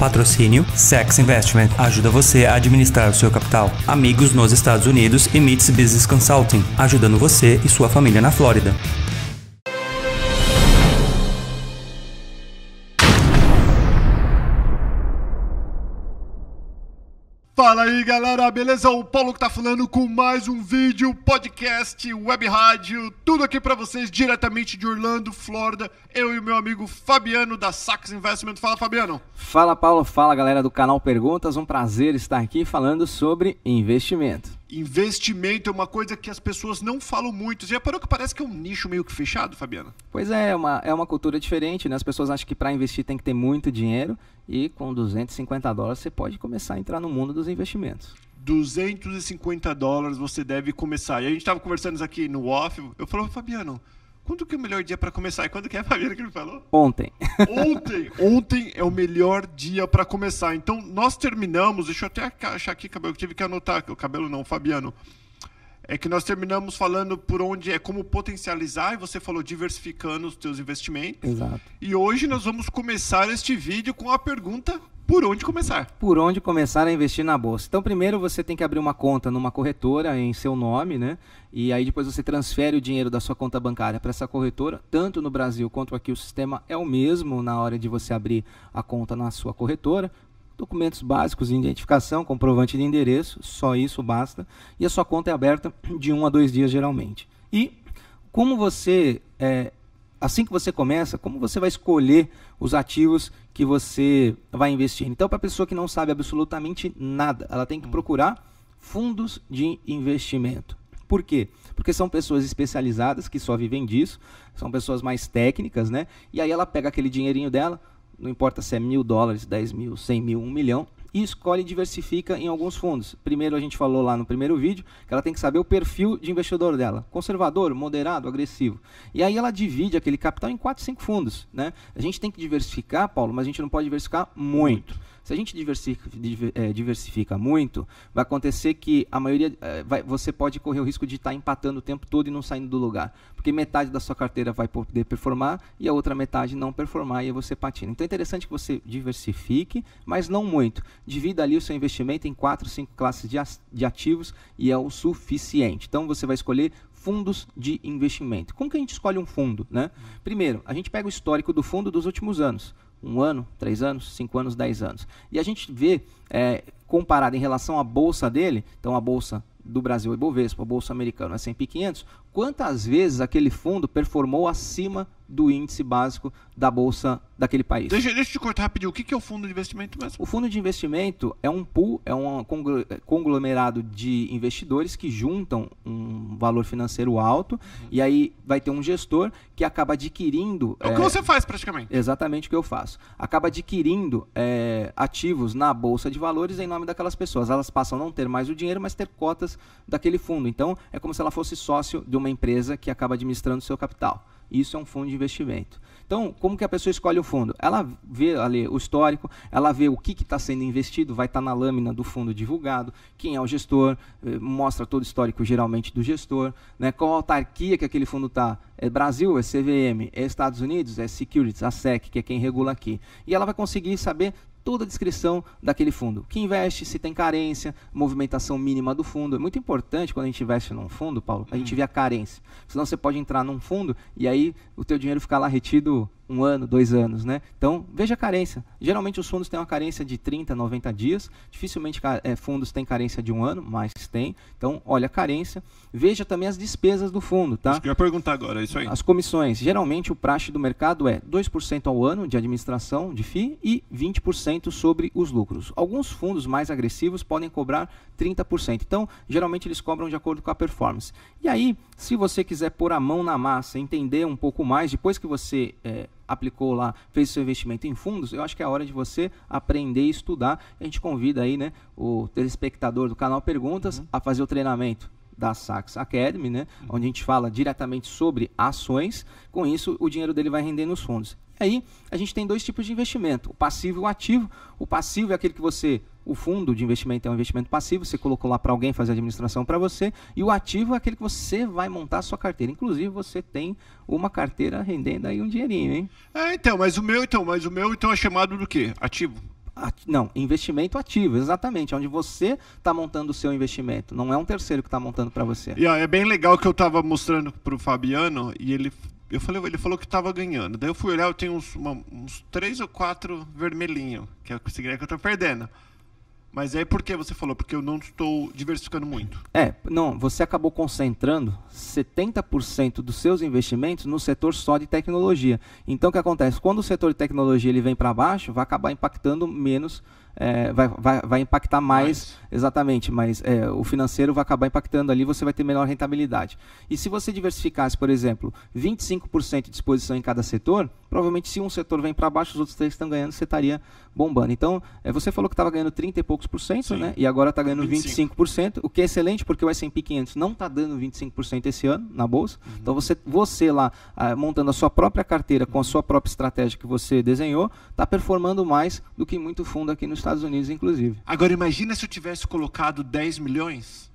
Patrocínio Sex Investment ajuda você a administrar o seu capital. Amigos nos Estados Unidos e Meets Business Consulting, ajudando você e sua família na Flórida. Aí galera, beleza? O Paulo que tá falando com mais um vídeo, podcast, web rádio, tudo aqui pra vocês diretamente de Orlando, Flórida. Eu e meu amigo Fabiano da Sax Investment. Fala Fabiano. Fala Paulo, fala galera do canal Perguntas, um prazer estar aqui falando sobre investimento. Investimento é uma coisa que as pessoas não falam muito. Já parou que parece que é um nicho meio que fechado, Fabiano? Pois é, é uma, é uma cultura diferente, né? As pessoas acham que para investir tem que ter muito dinheiro e com 250 dólares você pode começar a entrar no mundo dos investimentos. 250 dólares você deve começar. E a gente estava conversando isso aqui no off. Eu falei, Fabiano, quando que é o melhor dia para começar? E quando que é, Fabiano, que ele falou? Ontem. Ontem. Ontem é o melhor dia para começar. Então, nós terminamos, deixa eu até achar aqui, cabelo, eu tive que anotar, o cabelo não, Fabiano. É que nós terminamos falando por onde é como potencializar, e você falou diversificando os teus investimentos. Exato. E hoje nós vamos começar este vídeo com a pergunta por onde começar? Por onde começar a investir na bolsa? Então, primeiro você tem que abrir uma conta numa corretora em seu nome, né? E aí depois você transfere o dinheiro da sua conta bancária para essa corretora. Tanto no Brasil quanto aqui o sistema é o mesmo na hora de você abrir a conta na sua corretora. Documentos básicos de identificação, comprovante de endereço, só isso basta. E a sua conta é aberta de um a dois dias geralmente. E como você é, assim que você começa, como você vai escolher os ativos que você vai investir? Então, para a pessoa que não sabe absolutamente nada, ela tem que hum. procurar fundos de investimento. Por quê? Porque são pessoas especializadas que só vivem disso, são pessoas mais técnicas, né? E aí ela pega aquele dinheirinho dela, não importa se é mil dólares, dez mil, cem mil, um milhão, e escolhe e diversifica em alguns fundos. Primeiro, a gente falou lá no primeiro vídeo que ela tem que saber o perfil de investidor dela: conservador, moderado, agressivo. E aí ela divide aquele capital em 4, 5 fundos. Né? A gente tem que diversificar, Paulo, mas a gente não pode diversificar muito. Se a gente diversifica, é, diversifica muito, vai acontecer que a maioria. É, você pode correr o risco de estar tá empatando o tempo todo e não saindo do lugar. Porque metade da sua carteira vai poder performar e a outra metade não performar e você patina. Então é interessante que você diversifique, mas não muito. Divida ali o seu investimento em quatro, cinco classes de, de ativos e é o suficiente. Então você vai escolher fundos de investimento. Como que a gente escolhe um fundo? Né? Primeiro, a gente pega o histórico do fundo dos últimos anos um ano, três anos, cinco anos, dez anos. E a gente vê, é, comparado em relação à bolsa dele, então a bolsa do Brasil, Ibovespa, a bolsa americana, S&P 500, quantas vezes aquele fundo performou acima do índice básico da bolsa daquele país. Deixa, deixa eu te cortar rapidinho. O que é o fundo de investimento mesmo? O fundo de investimento é um pool, é um conglomerado de investidores que juntam um valor financeiro alto uhum. e aí vai ter um gestor que acaba adquirindo. É o que é, você faz praticamente. Exatamente o que eu faço. Acaba adquirindo é, ativos na bolsa de valores em nome daquelas pessoas. Elas passam a não ter mais o dinheiro, mas ter cotas daquele fundo. Então é como se ela fosse sócio de uma empresa que acaba administrando o seu capital. Isso é um fundo de investimento. Então, como que a pessoa escolhe o fundo? Ela vê ali o histórico, ela vê o que está sendo investido, vai estar tá na lâmina do fundo divulgado, quem é o gestor, eh, mostra todo o histórico geralmente do gestor, né, qual autarquia que aquele fundo está. É Brasil, é CVM, é Estados Unidos, é Securities, a SEC, que é quem regula aqui. E ela vai conseguir saber toda a descrição daquele fundo. Que investe, se tem carência, movimentação mínima do fundo. É muito importante quando a gente investe num fundo, Paulo, a gente uhum. vê a carência. Senão você pode entrar num fundo e aí o teu dinheiro ficar lá retido um ano, dois anos, né? Então, veja a carência. Geralmente os fundos têm uma carência de 30, 90 dias. Dificilmente é, fundos têm carência de um ano, mas tem. Então, olha a carência. Veja também as despesas do fundo, tá? Acho que eu ia perguntar agora, é isso aí. As comissões. Geralmente o praxe do mercado é 2% ao ano de administração de FII e 20% sobre os lucros. Alguns fundos mais agressivos podem cobrar 30%. Então, geralmente eles cobram de acordo com a performance. E aí, se você quiser pôr a mão na massa, entender um pouco mais, depois que você é, aplicou lá, fez seu investimento em fundos, eu acho que é a hora de você aprender e estudar. A gente convida aí, né, o telespectador do canal Perguntas uhum. a fazer o treinamento da Sax Academy, né, onde a gente fala diretamente sobre ações. Com isso, o dinheiro dele vai render nos fundos. E aí, a gente tem dois tipos de investimento, o passivo e o ativo. O passivo é aquele que você o fundo de investimento é um investimento passivo, você colocou lá para alguém fazer a administração para você, e o ativo é aquele que você vai montar a sua carteira. Inclusive, você tem uma carteira rendendo aí um dinheirinho, hein? É, então, mas o meu, então, mas o meu então é chamado do quê? Ativo. Não, investimento ativo, exatamente, onde você está montando o seu investimento, não é um terceiro que está montando para você. Ó, é bem legal que eu estava mostrando para o Fabiano e ele, eu falei, ele falou que estava ganhando. Daí eu fui olhar, eu tenho uns, uma, uns três ou quatro vermelhinhos, que é o que eu estou perdendo. Mas aí por que você falou? Porque eu não estou diversificando muito. É, não, você acabou concentrando 70% dos seus investimentos no setor só de tecnologia. Então o que acontece? Quando o setor de tecnologia ele vem para baixo, vai acabar impactando menos é, vai, vai, vai impactar mais, exatamente, mas é, o financeiro vai acabar impactando ali, você vai ter menor rentabilidade. E se você diversificasse, por exemplo, 25% de exposição em cada setor, provavelmente se um setor vem para baixo, os outros três estão ganhando, você estaria bombando. Então, é, você falou que estava ganhando 30 e poucos por cento, né? E agora está ganhando 25. 25%, o que é excelente, porque o S&P 500 não está dando 25% esse ano na bolsa. Uhum. Então, você, você lá, ah, montando a sua própria carteira com a sua própria estratégia que você desenhou, está performando mais do que muito fundo aqui nos Estados Unidos, inclusive. Agora, imagina se eu tivesse colocado 10 milhões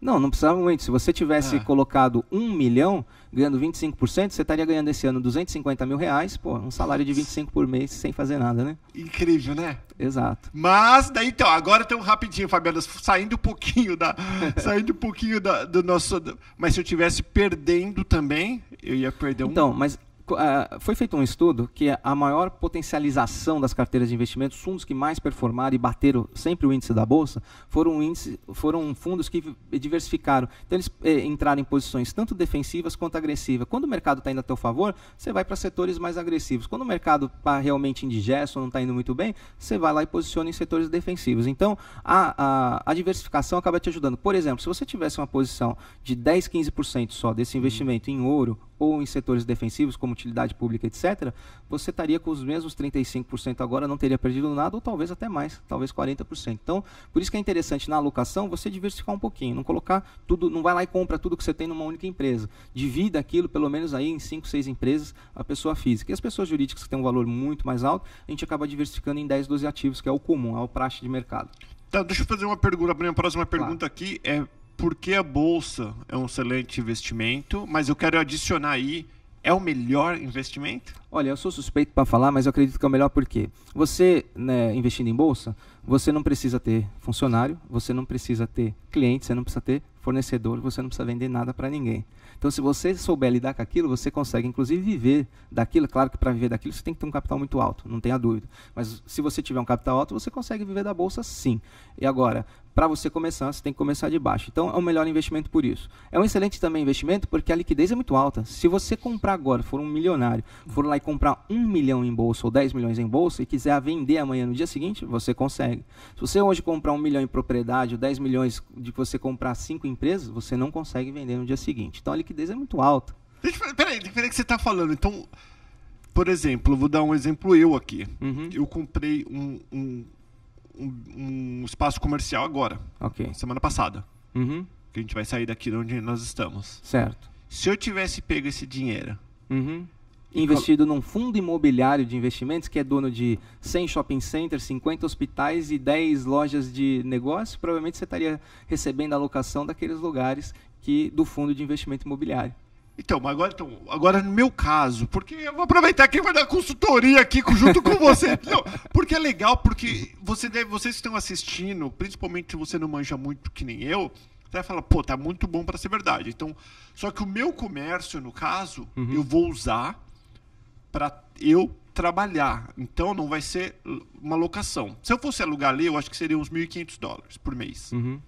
não, não precisava muito. Se você tivesse é. colocado um milhão, ganhando 25%, você estaria ganhando esse ano 250 mil reais, pô, um salário de 25 por mês sem fazer nada, né? Incrível, né? Exato. Mas, daí então, agora tem um rapidinho, Fabiano, saindo um pouquinho da. saindo um pouquinho da, do nosso. Mas se eu tivesse perdendo também, eu ia perder um. Então, mas uh, foi feito um estudo que a maior potencialização das carteiras de investimentos, os fundos que mais performaram e bateram sempre o índice da bolsa, foram, índice, foram fundos que diversificaram. Então, eles eh, entraram em posições tanto defensivas quanto agressivas. Quando o mercado está indo a teu favor, você vai para setores mais agressivos. Quando o mercado está realmente indigesto, não está indo muito bem, você vai lá e posiciona em setores defensivos. Então, a, a, a diversificação acaba te ajudando. Por exemplo, se você tivesse uma posição de 10, 15% só desse investimento em ouro ou em setores defensivos, como utilidade pública, etc., você estaria com os mesmos 35% agora, não teria perdido nada, ou talvez até mais, talvez 40%. Então, por isso que é interessante na alocação você diversificar um pouquinho, não colocar tudo, não vai lá e compra tudo que você tem numa única empresa. Divida aquilo, pelo menos aí, em 5, 6 empresas, a pessoa física. E as pessoas jurídicas que têm um valor muito mais alto, a gente acaba diversificando em 10, 12 ativos, que é o comum, é o praxe de mercado. Tá, deixa eu fazer uma pergunta, a minha próxima pergunta claro. aqui é porque a bolsa é um excelente investimento, mas eu quero adicionar aí é o melhor investimento? Olha, eu sou suspeito para falar, mas eu acredito que é o melhor porque você, né, investindo em bolsa, você não precisa ter funcionário, você não precisa ter cliente, você não precisa ter fornecedor, você não precisa vender nada para ninguém. Então, se você souber lidar com aquilo, você consegue, inclusive, viver daquilo. Claro que para viver daquilo você tem que ter um capital muito alto, não tenha dúvida. Mas se você tiver um capital alto, você consegue viver da bolsa sim. E agora, para você começar, você tem que começar de baixo. Então, é o melhor investimento por isso. É um excelente também investimento porque a liquidez é muito alta. Se você comprar agora, for um milionário, for lá e comprar um milhão em bolsa ou 10 milhões em bolsa e quiser vender amanhã no dia seguinte, você consegue. Se você hoje comprar um milhão em propriedade ou 10 milhões de você comprar cinco empresas, você não consegue vender no dia seguinte. Então, a liquidez é muito alta. Peraí, peraí que você está falando. Então, por exemplo, vou dar um exemplo eu aqui. Uhum. Eu comprei um, um um, um espaço comercial agora. Ok. Semana passada. Uhum. Que a gente vai sair daqui de onde nós estamos. Certo. Se eu tivesse pego esse dinheiro. Uhum. Investido num fundo imobiliário de investimentos que é dono de 100 shopping centers, 50 hospitais e 10 lojas de negócio, provavelmente você estaria recebendo a alocação daqueles lugares que do fundo de investimento imobiliário. Então, agora, então, agora no meu caso, porque eu vou aproveitar que vai dar consultoria aqui junto com você. Não, porque é legal, porque você deve, vocês que estão assistindo, principalmente se você não manja muito que nem eu, você vai falar, pô, tá muito bom para ser verdade. Então, só que o meu comércio, no caso, uhum. eu vou usar para eu trabalhar. Então, não vai ser uma locação. Se eu fosse alugar ali, eu acho que seria uns 1.500 dólares por mês. Uhum.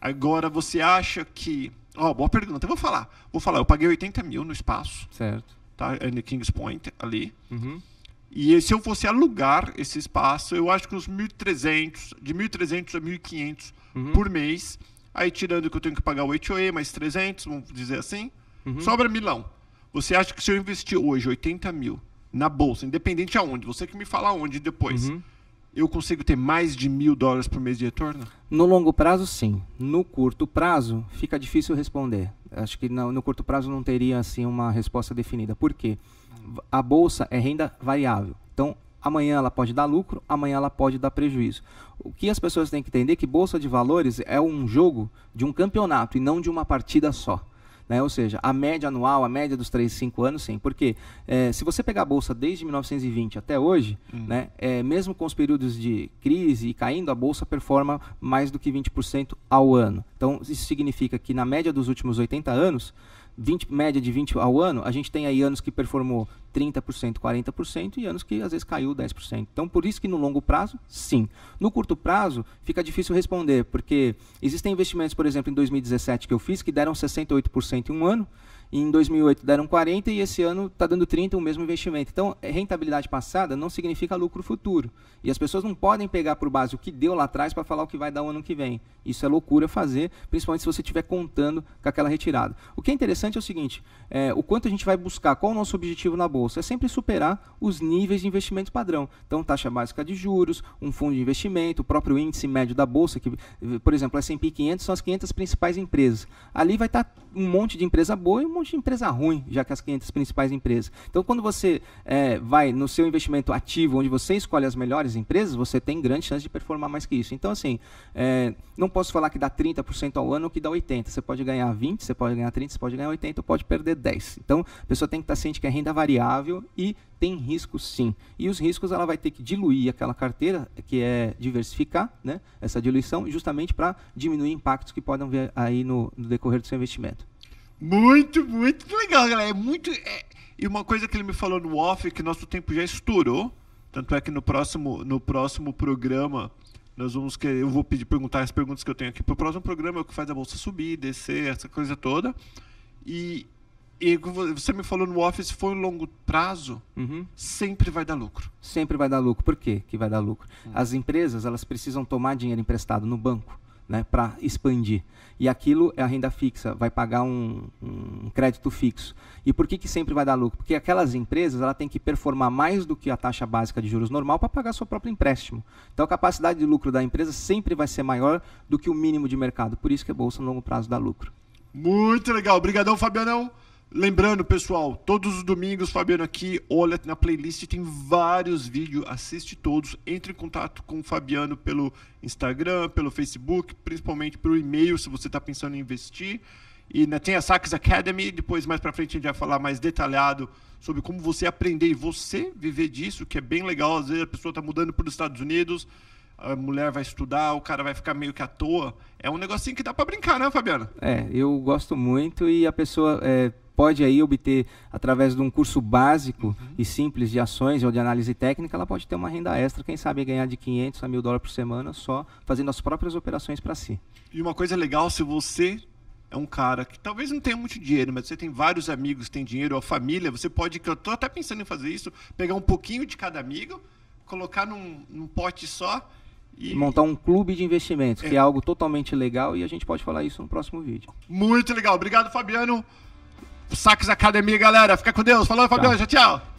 Agora, você acha que Ó, oh, boa pergunta. Eu vou falar. Vou falar. Eu paguei 80 mil no espaço. Certo. Tá? No Kings Point, ali. Uhum. E se eu fosse alugar esse espaço, eu acho que uns 1.300, de 1.300 a 1.500 uhum. por mês. Aí tirando que eu tenho que pagar o HOA, mais 300, vamos dizer assim, uhum. sobra milão. Você acha que se eu investir hoje 80 mil na bolsa, independente aonde, você que me fala aonde depois, uhum eu consigo ter mais de mil dólares por mês de retorno? No longo prazo, sim. No curto prazo, fica difícil responder. Acho que no, no curto prazo não teria assim uma resposta definida. Por quê? A bolsa é renda variável. Então, amanhã ela pode dar lucro, amanhã ela pode dar prejuízo. O que as pessoas têm que entender é que bolsa de valores é um jogo de um campeonato e não de uma partida só. Né? Ou seja, a média anual, a média dos 3, 5 anos, sim. Porque é, se você pegar a Bolsa desde 1920 até hoje, hum. né, é, mesmo com os períodos de crise e caindo, a Bolsa performa mais do que 20% ao ano. Então, isso significa que na média dos últimos 80 anos, 20, média de 20 ao ano, a gente tem aí anos que performou 30%, 40% e anos que às vezes caiu 10%. Então, por isso que no longo prazo, sim. No curto prazo, fica difícil responder, porque existem investimentos, por exemplo, em 2017 que eu fiz, que deram 68% em um ano, em 2008 deram 40 e esse ano está dando 30 o mesmo investimento. Então, rentabilidade passada não significa lucro futuro. E as pessoas não podem pegar por base o que deu lá atrás para falar o que vai dar o ano que vem. Isso é loucura fazer, principalmente se você estiver contando com aquela retirada. O que é interessante é o seguinte: é, o quanto a gente vai buscar, qual o nosso objetivo na bolsa? É sempre superar os níveis de investimento padrão. Então, taxa básica de juros, um fundo de investimento, o próprio índice médio da bolsa, que, por exemplo, S&P 500 são as 500 principais empresas. Ali vai estar tá um monte de empresa boa e um monte de empresa ruim, já que as 500 principais empresas. Então, quando você é, vai no seu investimento ativo, onde você escolhe as melhores empresas, você tem grande chance de performar mais que isso. Então, assim, é, não posso falar que dá 30% ao ano ou que dá 80%. Você pode ganhar 20%, você pode ganhar 30%, você pode ganhar 80% ou pode perder 10%. Então, a pessoa tem que estar ciente que é renda variável e tem risco sim. E os riscos ela vai ter que diluir aquela carteira, que é diversificar né, essa diluição, justamente para diminuir impactos que podem vir aí no, no decorrer do seu investimento. Muito, muito legal, galera. É muito. É... E uma coisa que ele me falou no off é que nosso tempo já estourou. Tanto é que no próximo, no próximo programa nós vamos querer, eu vou pedir perguntar as perguntas que eu tenho aqui para o próximo programa, é o que faz a bolsa subir, descer, essa coisa toda. E, e você me falou no office, foi um longo prazo, uhum. sempre vai dar lucro. Sempre vai dar lucro. Por quê que vai dar lucro? Uhum. As empresas, elas precisam tomar dinheiro emprestado no banco né, para expandir. E aquilo é a renda fixa, vai pagar um, um, crédito fixo. E por que, que sempre vai dar lucro? Porque aquelas empresas ela têm que performar mais do que a taxa básica de juros normal para pagar seu próprio empréstimo. Então a capacidade de lucro da empresa sempre vai ser maior do que o mínimo de mercado. Por isso que a bolsa no longo prazo dá lucro. Muito legal. Obrigadão, Fabianão. Lembrando, pessoal, todos os domingos, Fabiano aqui, olha na playlist, tem vários vídeos, assiste todos, entre em contato com o Fabiano pelo Instagram, pelo Facebook, principalmente pelo e-mail, se você está pensando em investir. E né, tem a Sax Academy, depois mais para frente a gente vai falar mais detalhado sobre como você aprender e você viver disso, que é bem legal. Às vezes a pessoa está mudando para os Estados Unidos, a mulher vai estudar, o cara vai ficar meio que à toa. É um negocinho que dá para brincar, né, Fabiano? É, eu gosto muito e a pessoa... É pode aí obter, através de um curso básico uhum. e simples de ações ou de análise técnica, ela pode ter uma renda extra, quem sabe ganhar de 500 a mil dólares por semana só fazendo as próprias operações para si. E uma coisa legal, se você é um cara que talvez não tenha muito dinheiro, mas você tem vários amigos que têm dinheiro, ou a família, você pode, eu estou até pensando em fazer isso, pegar um pouquinho de cada amigo, colocar num, num pote só e... montar um clube de investimentos, é. que é algo totalmente legal e a gente pode falar isso no próximo vídeo. Muito legal. Obrigado, Fabiano. Saques Academia, galera. Fica com Deus. Falou, Fabiano. Tchau, tchau.